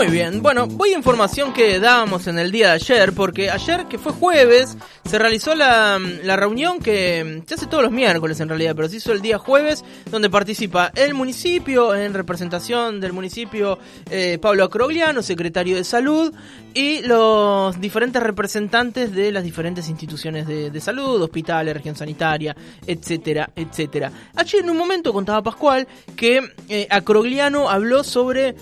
Muy bien, bueno, voy a información que dábamos en el día de ayer, porque ayer, que fue jueves, se realizó la, la, reunión que se hace todos los miércoles en realidad, pero se hizo el día jueves, donde participa el municipio, en representación del municipio, eh, Pablo Acrogliano, secretario de salud, y los diferentes representantes de las diferentes instituciones de, salud, hospitales, región sanitaria, etcétera, etcétera. Ayer en un momento contaba Pascual que eh, Acrogliano habló sobre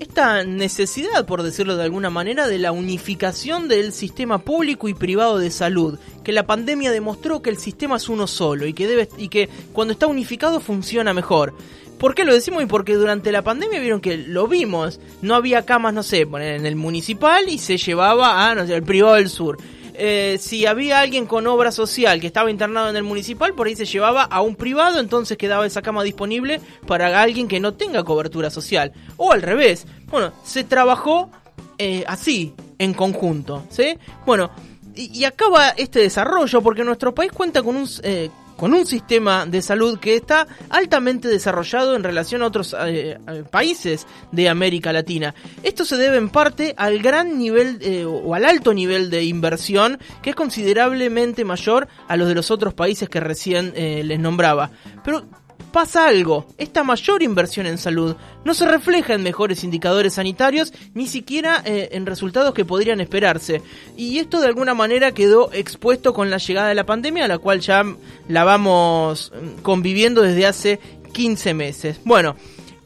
esta necesidad, por decirlo de alguna manera, de la unificación del sistema público y privado de salud, que la pandemia demostró que el sistema es uno solo y que debe y que cuando está unificado funciona mejor. ¿Por qué lo decimos? Y porque durante la pandemia vieron que lo vimos, no había camas, no sé, en el municipal y se llevaba a, no sé, el privado del sur. Eh, si había alguien con obra social que estaba internado en el municipal, por ahí se llevaba a un privado, entonces quedaba esa cama disponible para alguien que no tenga cobertura social. O al revés. Bueno, se trabajó eh, así, en conjunto. ¿sí? Bueno, y, y, acaba este desarrollo porque nuestro país cuenta con un, eh, con un sistema de salud que está altamente desarrollado en relación a otros eh, países de América Latina. Esto se debe en parte al gran nivel eh, o al alto nivel de inversión que es considerablemente mayor a los de los otros países que recién eh, les nombraba. Pero pasa algo, esta mayor inversión en salud no se refleja en mejores indicadores sanitarios, ni siquiera eh, en resultados que podrían esperarse. Y esto de alguna manera quedó expuesto con la llegada de la pandemia, la cual ya la vamos mm, conviviendo desde hace 15 meses. Bueno,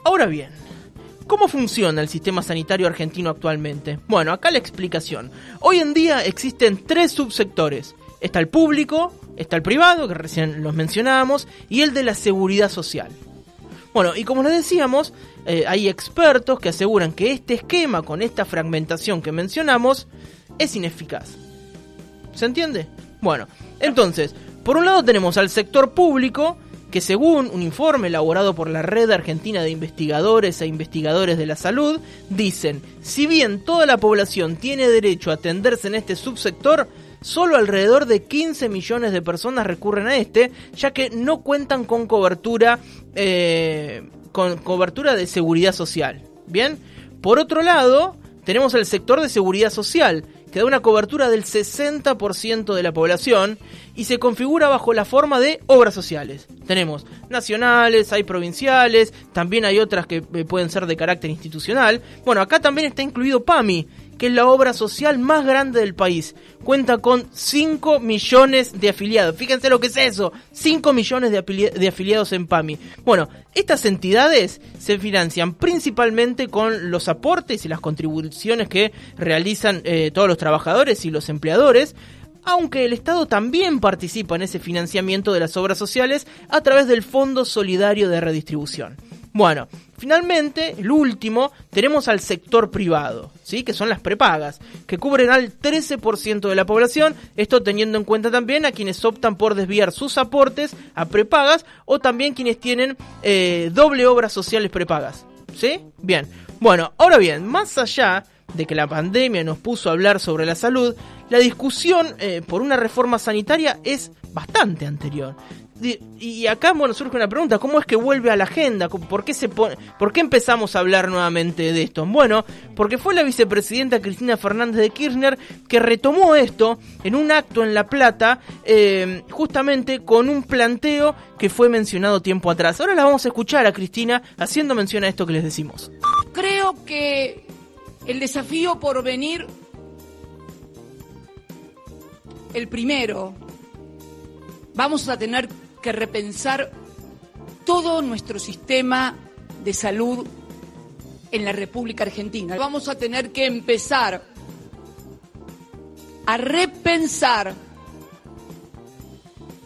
ahora bien, ¿Cómo funciona el sistema sanitario argentino actualmente? Bueno, acá la explicación. Hoy en día existen tres subsectores. Está el público, está el privado, que recién los mencionábamos, y el de la seguridad social. Bueno, y como les decíamos, eh, hay expertos que aseguran que este esquema, con esta fragmentación que mencionamos, es ineficaz. ¿Se entiende? Bueno, entonces, por un lado tenemos al sector público, que según un informe elaborado por la Red Argentina de Investigadores e Investigadores de la Salud, dicen, si bien toda la población tiene derecho a atenderse en este subsector, solo alrededor de 15 millones de personas recurren a este, ya que no cuentan con cobertura, eh, con cobertura de seguridad social. Bien, por otro lado, tenemos el sector de seguridad social, que da una cobertura del 60% de la población y se configura bajo la forma de obras sociales. Tenemos nacionales, hay provinciales, también hay otras que pueden ser de carácter institucional. Bueno, acá también está incluido PAMI, que es la obra social más grande del país. Cuenta con 5 millones de afiliados. Fíjense lo que es eso. 5 millones de, afiliados en PAMI. Bueno, estas entidades se financian principalmente con los aportes y las contribuciones que realizan eh, todos los trabajadores y los empleadores. Aunque el Estado también participa en ese financiamiento de las obras sociales a través del Fondo Solidario de Redistribución. Bueno, finalmente, el último, tenemos al sector privado, ¿sí? que son las prepagas, que cubren al 13% de la población, esto teniendo en cuenta también a quienes optan por desviar sus aportes a prepagas o también quienes tienen eh, doble obras sociales prepagas. ¿Sí? Bien. Bueno, ahora bien, más allá de que la pandemia nos puso a hablar sobre la salud, la discusión eh, por una reforma sanitaria es bastante anterior. Y acá, bueno, surge una pregunta, ¿cómo es que vuelve a la agenda? ¿Por qué, se pone, ¿Por qué empezamos a hablar nuevamente de esto? Bueno, porque fue la vicepresidenta Cristina Fernández de Kirchner que retomó esto en un acto en La Plata, eh, justamente con un planteo que fue mencionado tiempo atrás. Ahora la vamos a escuchar a Cristina haciendo mención a esto que les decimos. Creo que el desafío por venir, el primero, vamos a tener que repensar todo nuestro sistema de salud en la República Argentina. Vamos a tener que empezar a repensar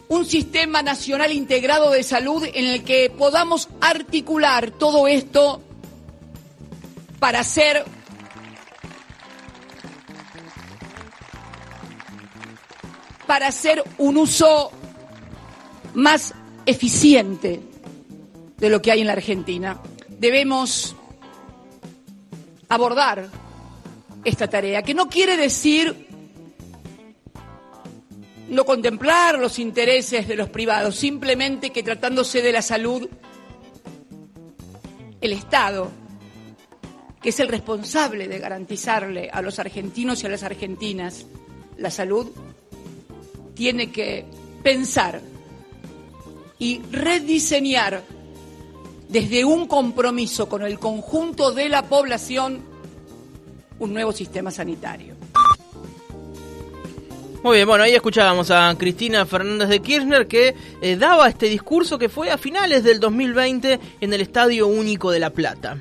un sistema nacional integrado de salud en el que podamos articular todo esto para hacer para hacer un uso más eficiente de lo que hay en la Argentina. Debemos abordar esta tarea, que no quiere decir no contemplar los intereses de los privados, simplemente que tratándose de la salud, el Estado, que es el responsable de garantizarle a los argentinos y a las argentinas la salud, tiene que pensar y rediseñar desde un compromiso con el conjunto de la población un nuevo sistema sanitario. Muy bien, bueno, ahí escuchábamos a Cristina Fernández de Kirchner que eh, daba este discurso que fue a finales del 2020 en el Estadio Único de La Plata.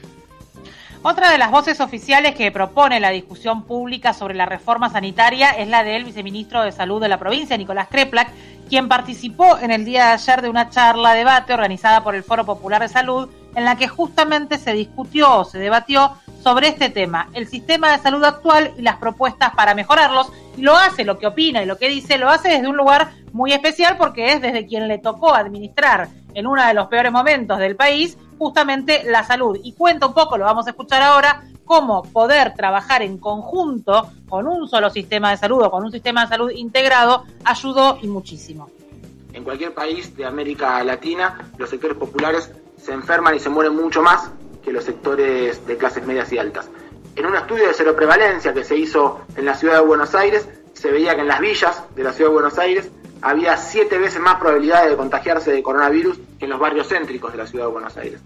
Otra de las voces oficiales que propone la discusión pública sobre la reforma sanitaria es la del viceministro de Salud de la provincia, Nicolás Kreplak, quien participó en el día de ayer de una charla debate organizada por el Foro Popular de Salud, en la que justamente se discutió o se debatió sobre este tema, el sistema de salud actual y las propuestas para mejorarlos. Lo hace, lo que opina y lo que dice, lo hace desde un lugar muy especial porque es desde quien le tocó administrar en uno de los peores momentos del país justamente la salud. Y cuenta un poco, lo vamos a escuchar ahora, cómo poder trabajar en conjunto con un solo sistema de salud o con un sistema de salud integrado ayudó y muchísimo. En cualquier país de América Latina, los sectores populares se enferman y se mueren mucho más que los sectores de clases medias y altas. En un estudio de cero prevalencia que se hizo en la ciudad de Buenos Aires, se veía que en las villas de la ciudad de Buenos Aires había siete veces más probabilidades de contagiarse de coronavirus que en los barrios céntricos de la ciudad de Buenos Aires.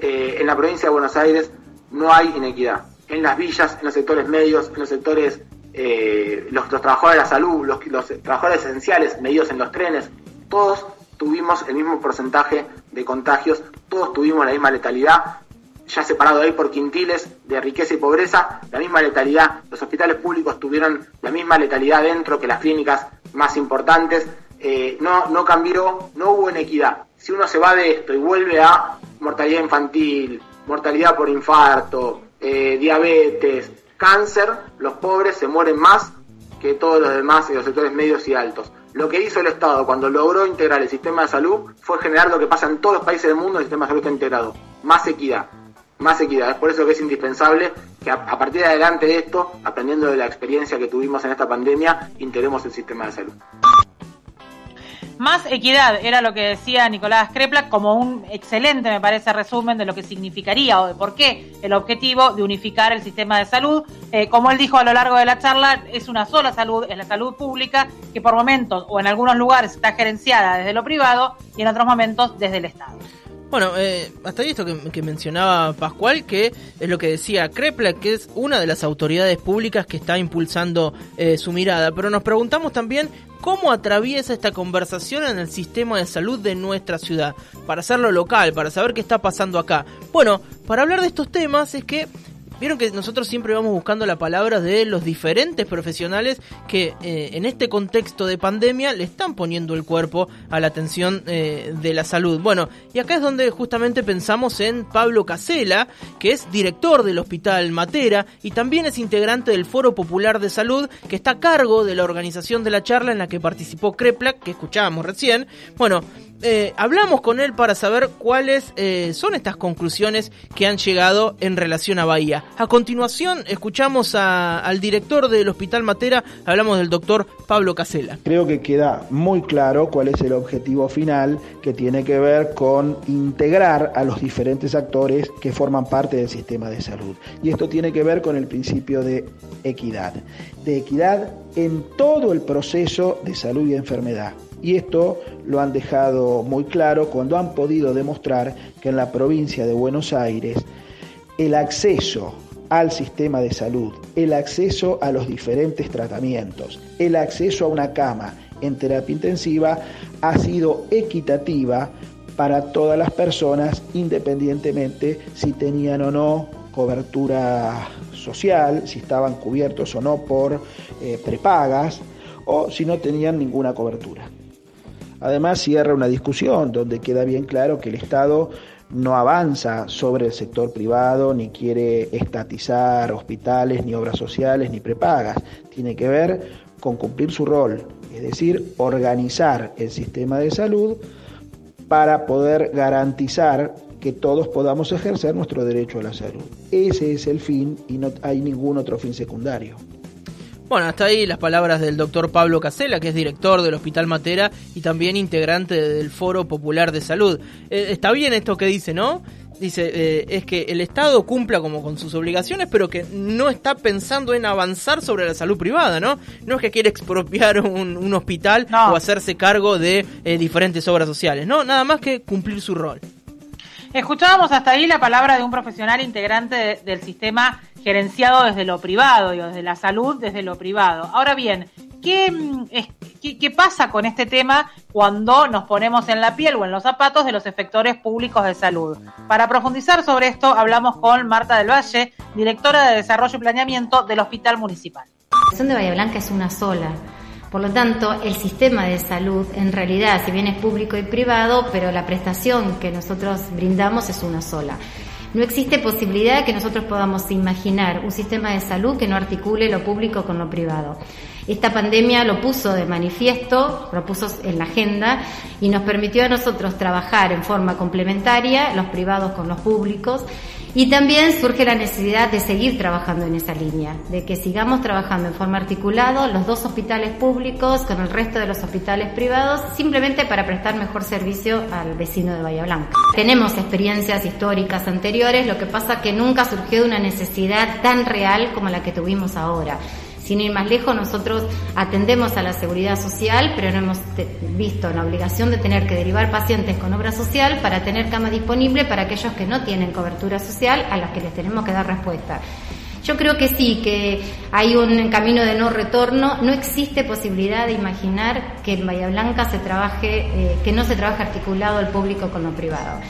Eh, en la provincia de Buenos Aires no hay inequidad. En las villas, en los sectores medios, en los sectores, eh, los, trabajadores de la salud, los, los trabajadores esenciales medidos en los trenes, todos tuvimos el mismo porcentaje de contagios, todos tuvimos la misma letalidad, ya separado ahí por quintiles de riqueza y pobreza, la misma letalidad. Los hospitales públicos tuvieron la misma letalidad dentro que las clínicas más importantes. Eh, no, no cambió, no hubo inequidad. Si uno se va de esto y vuelve a mortalidad infantil, mortalidad por infarto, eh, diabetes, cáncer, los pobres se mueren más que todos los demás en los sectores medios y altos. Lo que hizo el Estado cuando logró integrar el sistema de salud fue generar lo que pasa en todos los países del mundo, el sistema de salud integrado, más equidad más equidad. Es por eso que es indispensable que a, partir de adelante de esto, aprendiendo de la experiencia que tuvimos en esta pandemia, integremos el sistema de salud. Más equidad era lo que decía Nicolás Krepla como un excelente, me parece, resumen de lo que significaría o de por qué el objetivo de unificar el sistema de salud. Eh, como él dijo a lo largo de la charla, es una sola salud, es la salud pública, que por momentos o en algunos lugares está gerenciada desde lo privado y en otros momentos desde el Estado. Bueno, eh, hasta ahí esto que, mencionaba Pascual, que es lo que decía Krepla, que es una de las autoridades públicas que está impulsando eh, su mirada. Pero nos preguntamos también cómo atraviesa esta conversación en el sistema de salud de nuestra ciudad, para hacerlo local, para saber qué está pasando acá. Bueno, para hablar de estos temas es que Vieron que nosotros siempre vamos buscando la palabra de los diferentes profesionales que eh, en este contexto de pandemia le están poniendo el cuerpo a la atención eh, de la salud. Bueno, y acá es donde justamente pensamos en Pablo Casela, que es director del Hospital Matera y también es integrante del Foro Popular de Salud, que está a cargo de la organización de la charla en la que participó Kreplak, que escuchábamos recién. Bueno, eh, hablamos con él para saber cuáles eh, son estas conclusiones que han llegado en relación a Bahía. A continuación, escuchamos al director del Hospital Matera, hablamos del doctor Pablo Casela. Creo que queda muy claro cuál es el objetivo final que tiene que ver con integrar a los diferentes actores que forman parte del sistema de salud. Y esto tiene que ver con el principio de equidad, de equidad en todo el proceso de salud y enfermedad y esto lo han dejado muy claro cuando han podido demostrar que en la provincia de Buenos Aires el acceso al sistema de salud, el acceso a los diferentes tratamientos, el acceso a una cama en terapia intensiva ha sido equitativa para todas las personas independientemente si tenían o no cobertura social, si estaban cubiertos o no por eh, prepagas o si no tenían ninguna cobertura. Además, cierra una discusión donde queda bien claro que el Estado no avanza sobre el sector privado, ni quiere estatizar hospitales, ni obras sociales, ni prepagas. Tiene que ver con cumplir su rol, es decir, organizar el sistema de salud para poder garantizar que todos podamos ejercer nuestro derecho a la salud. Ese es el fin y no hay ningún otro fin secundario. Bueno, hasta ahí las palabras del doctor Pablo Casela, que es director del Hospital Matera y también integrante del Foro Popular de Salud. Eh, está bien esto que dice, ¿no? Dice, eh, es que el Estado cumpla como con sus obligaciones, pero que no está pensando en avanzar sobre la salud privada, ¿no? No es que quiere expropiar un, hospital o hacerse cargo de eh, diferentes obras sociales, no, nada más que cumplir su rol. Escuchábamos hasta ahí la palabra de un profesional integrante del sistema gerenciado desde lo privado, desde la salud desde lo privado. Ahora bien, mm, ¿qué, ¿qué, pasa con este tema cuando nos ponemos en la piel o en los zapatos de los efectores públicos de salud? Para profundizar sobre esto, hablamos con Marta del Valle, directora de Desarrollo y Planeamiento del Hospital Municipal. La situación de Bahía Blanca es una sola por lo tanto, el sistema de salud, en realidad, si bien es público y privado, pero la prestación que nosotros brindamos es una sola. No existe posibilidad de que nosotros podamos imaginar un sistema de salud que no articule lo público con lo privado. Esta pandemia lo puso de manifiesto, lo puso en la agenda y nos permitió a nosotros trabajar en forma complementaria, los privados con los públicos, y también surge la necesidad de seguir trabajando en esa línea, de que sigamos trabajando en forma articulada los dos hospitales públicos con el resto de los hospitales privados, simplemente para prestar mejor servicio al vecino de Bahía Blanca. Tenemos experiencias históricas anteriores, lo que pasa que nunca surgió una necesidad tan real como la que tuvimos ahora. Sin ir más lejos, nosotros atendemos a la seguridad social, pero no hemos visto la obligación de tener que derivar pacientes con obra social para tener cama disponible para aquellos que no tienen cobertura social a los que les tenemos que dar respuesta. Yo creo que sí, que hay un camino de no retorno. No existe posibilidad de imaginar que en Bahía Blanca se trabaje, eh, que no se trabaje articulado el público con lo privado.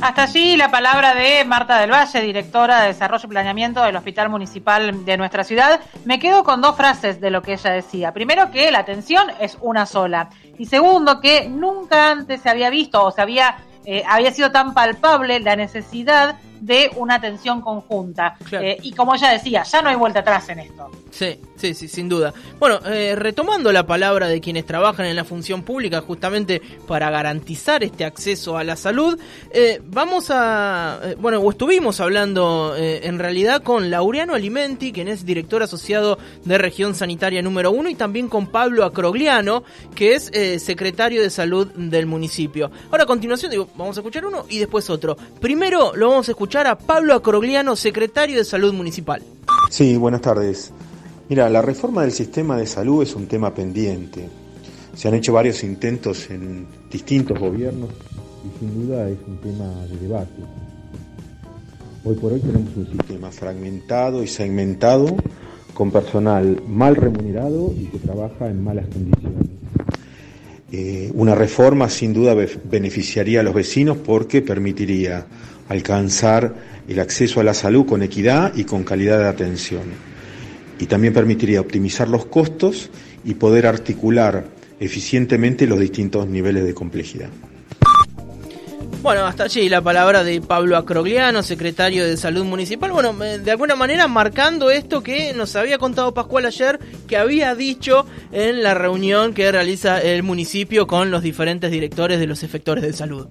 Hasta allí la palabra de Marta del Valle, directora de Desarrollo y Planeamiento del Hospital Municipal de nuestra ciudad. Me quedo con dos frases de lo que ella decía. Primero, que la atención es una sola. Y segundo, que nunca antes se había visto o se había, eh, había sido tan palpable la necesidad de una atención conjunta. Eh, y como ella decía, ya no hay vuelta atrás en esto. Sí, sí, sí, sin duda. Bueno, eh, retomando la palabra de quienes trabajan en la función pública justamente para garantizar este acceso a la salud, eh, vamos a, bueno, o estuvimos hablando en realidad con Laureano Alimenti, quien es director asociado de Región Sanitaria número uno, y también con Pablo Acrogliano, que es secretario de salud del municipio. Ahora a continuación, digo, vamos a escuchar uno y después otro. Primero lo vamos a escuchar a Pablo Acrogliano, secretario de Salud Municipal. Sí, buenas tardes. Mira, la reforma del sistema de salud es un tema pendiente. Se han hecho varios intentos en distintos gobiernos y sin duda es un tema de debate. Hoy por hoy tenemos un sistema fragmentado y segmentado con personal mal remunerado y que trabaja en malas condiciones. Eh, una reforma sin duda beneficiaría a los vecinos porque permitiría alcanzar el acceso a la salud con equidad y con calidad de atención. Y también permitiría optimizar los costos y poder articular eficientemente los distintos niveles de complejidad. Bueno, hasta allí la palabra de Pablo Acrogliano, secretario de Salud Municipal. Bueno, eh, de alguna manera marcando esto que nos había contado Pascual ayer, que había dicho en la reunión que realiza el municipio con los diferentes directores de los efectores de salud.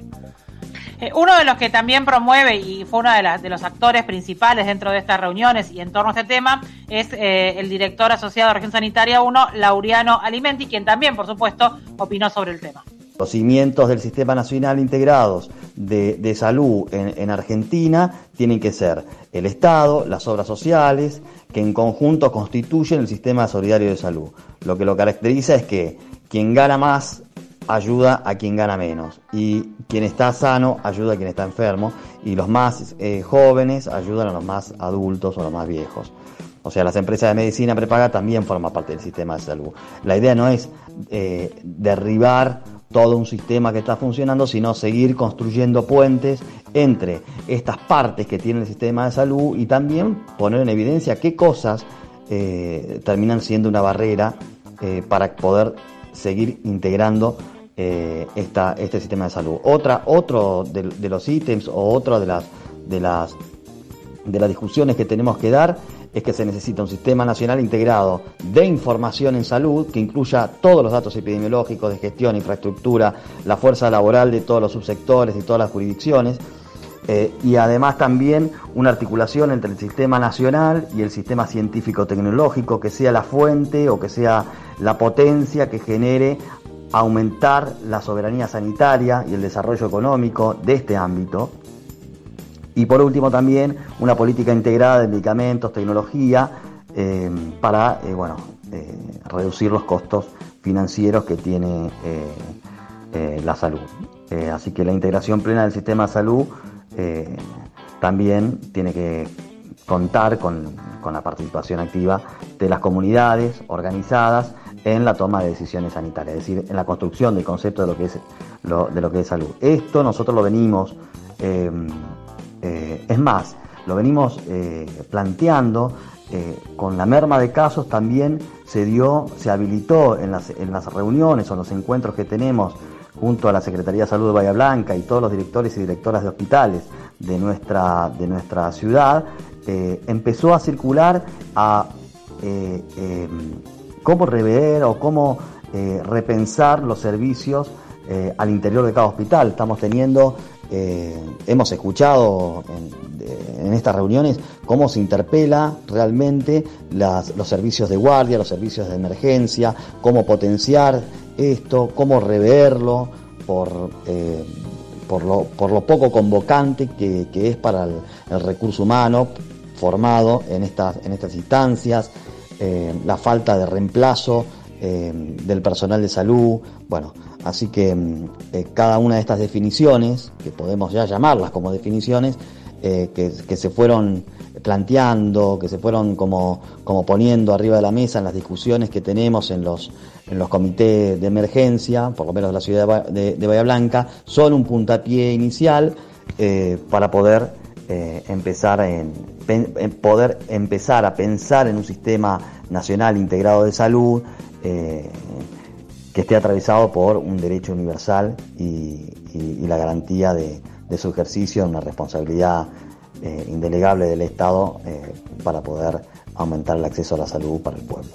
Eh, uno de los que también promueve y fue uno de, los actores principales dentro de estas reuniones y en torno a este tema es eh, el director asociado de Región Sanitaria 1, Laureano Alimenti, quien también, por supuesto, opinó sobre el tema. Los cimientos del Sistema Nacional Integrados de, Salud en, en, Argentina tienen que ser el Estado, las obras sociales, que en conjunto constituyen el Sistema Solidario de Salud. Lo que lo caracteriza es que quien gana más ayuda a quien gana menos y quien está sano ayuda a quien está enfermo y los más eh, jóvenes ayudan a los más adultos o los más viejos. O sea, las empresas de medicina prepaga también forman parte del sistema de salud. La idea no es eh, derribar todo un sistema que está funcionando, sino seguir construyendo puentes entre estas partes que tiene el sistema de salud y también poner en evidencia qué cosas eh, terminan siendo una barrera para poder seguir integrando eh, esta, este sistema de salud. Otra, otro de, los ítems o otra de las, de, las, de las discusiones que tenemos que dar es que se necesita un sistema nacional integrado de información en salud que incluya todos los datos epidemiológicos de gestión, infraestructura, la fuerza laboral de todos los subsectores y todas las jurisdicciones. Eh, y además también una articulación entre el sistema nacional y el sistema científico-tecnológico que sea la fuente o que sea la potencia que genere aumentar la soberanía sanitaria y el desarrollo económico de este ámbito. Y por último también una política integrada de medicamentos, tecnología, eh, para eh, bueno, eh, reducir los costos financieros que tiene la salud. así que la integración plena del sistema de salud también tiene que contar con, con, la participación activa de las comunidades organizadas en la toma de decisiones sanitarias, es decir, en la construcción del concepto de lo que es, de lo que es salud. Esto nosotros lo venimos eh, es más, lo venimos eh, planteando, eh, con la merma de casos también se dio, se habilitó en las, reuniones o los encuentros que tenemos junto a la Secretaría de Salud de Bahía Blanca y todos los directores y directoras de hospitales de nuestra, de nuestra ciudad, empezó a circular a cómo rever o cómo repensar los servicios al interior de cada hospital. Estamos teniendo eh, hemos escuchado en, estas reuniones cómo se interpela realmente los servicios de guardia, los servicios de emergencia, cómo potenciar esto, cómo reverlo por, eh, por, lo, poco convocante que, es para el, recurso humano formado en estas, en estas instancias, eh, la falta de reemplazo del personal de salud, bueno, Así que mm, eh, cada una de estas definiciones, que podemos ya llamarlas como definiciones, eh, que, se fueron planteando, que se fueron como, como, poniendo arriba de la mesa en las discusiones que tenemos en los, en los comités de emergencia, por lo menos de la ciudad de, Bahía Blanca, son un puntapié inicial eh, para poder empezar en, poder empezar a pensar en un sistema nacional integrado de salud que esté atravesado por un derecho universal y, la garantía de, su ejercicio una responsabilidad eh, indelegable del Estado eh, para poder aumentar el acceso a la salud para el pueblo.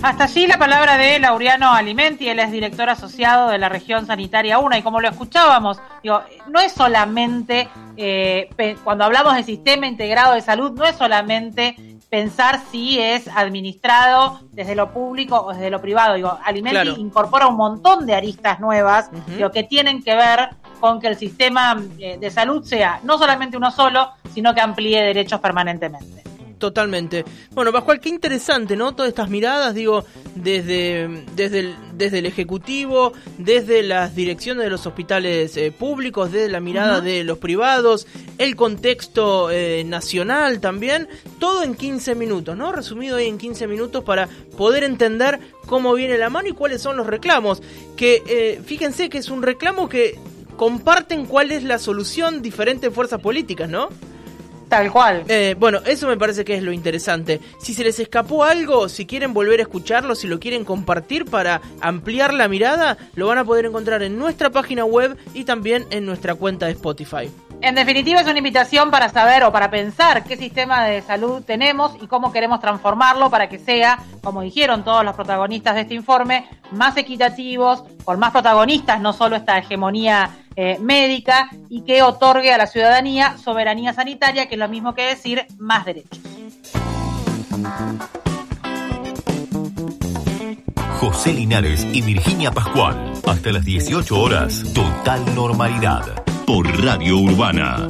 Hasta allí la palabra de Laureano Alimenti, él es director asociado de la región sanitaria 1 y como lo escuchábamos, digo, no es solamente, eh, cuando hablamos de sistema integrado de salud, no es solamente pensar si es administrado desde lo público o desde lo privado. Digo, Alimenti incorpora un montón de aristas nuevas lo que tienen que ver con que el sistema eh, de salud sea no solamente uno solo, sino que amplíe derechos permanentemente. Totalmente. Bueno, Pascual, qué interesante, ¿no? Todas estas miradas, digo, desde, desde, el, desde el Ejecutivo, desde las direcciones de los hospitales eh, públicos, desde la mirada de los privados, el contexto eh, nacional también, todo en 15 minutos, ¿no? Resumido ahí en 15 minutos para poder entender cómo viene la mano y cuáles son los reclamos. Que eh, fíjense que es un reclamo que comparten cuál es la solución diferentes fuerzas políticas, ¿no? Tal cual. Eh, bueno, eso me parece que es lo interesante. Si se les escapó algo, si quieren volver a escucharlo, si lo quieren compartir para ampliar la mirada, lo van a poder encontrar en nuestra página web y también en nuestra cuenta de Spotify. En definitiva, es una invitación para saber o para pensar qué sistema de salud tenemos y cómo queremos transformarlo para que sea, como dijeron todos los protagonistas de este informe, más equitativos, con más protagonistas, no solo esta hegemonía eh, médica, y que otorgue a la ciudadanía soberanía sanitaria, que es lo mismo que decir más derechos. José Linares y Virginia Pascual. Hasta las 18 horas, total normalidad por Radio Urbana.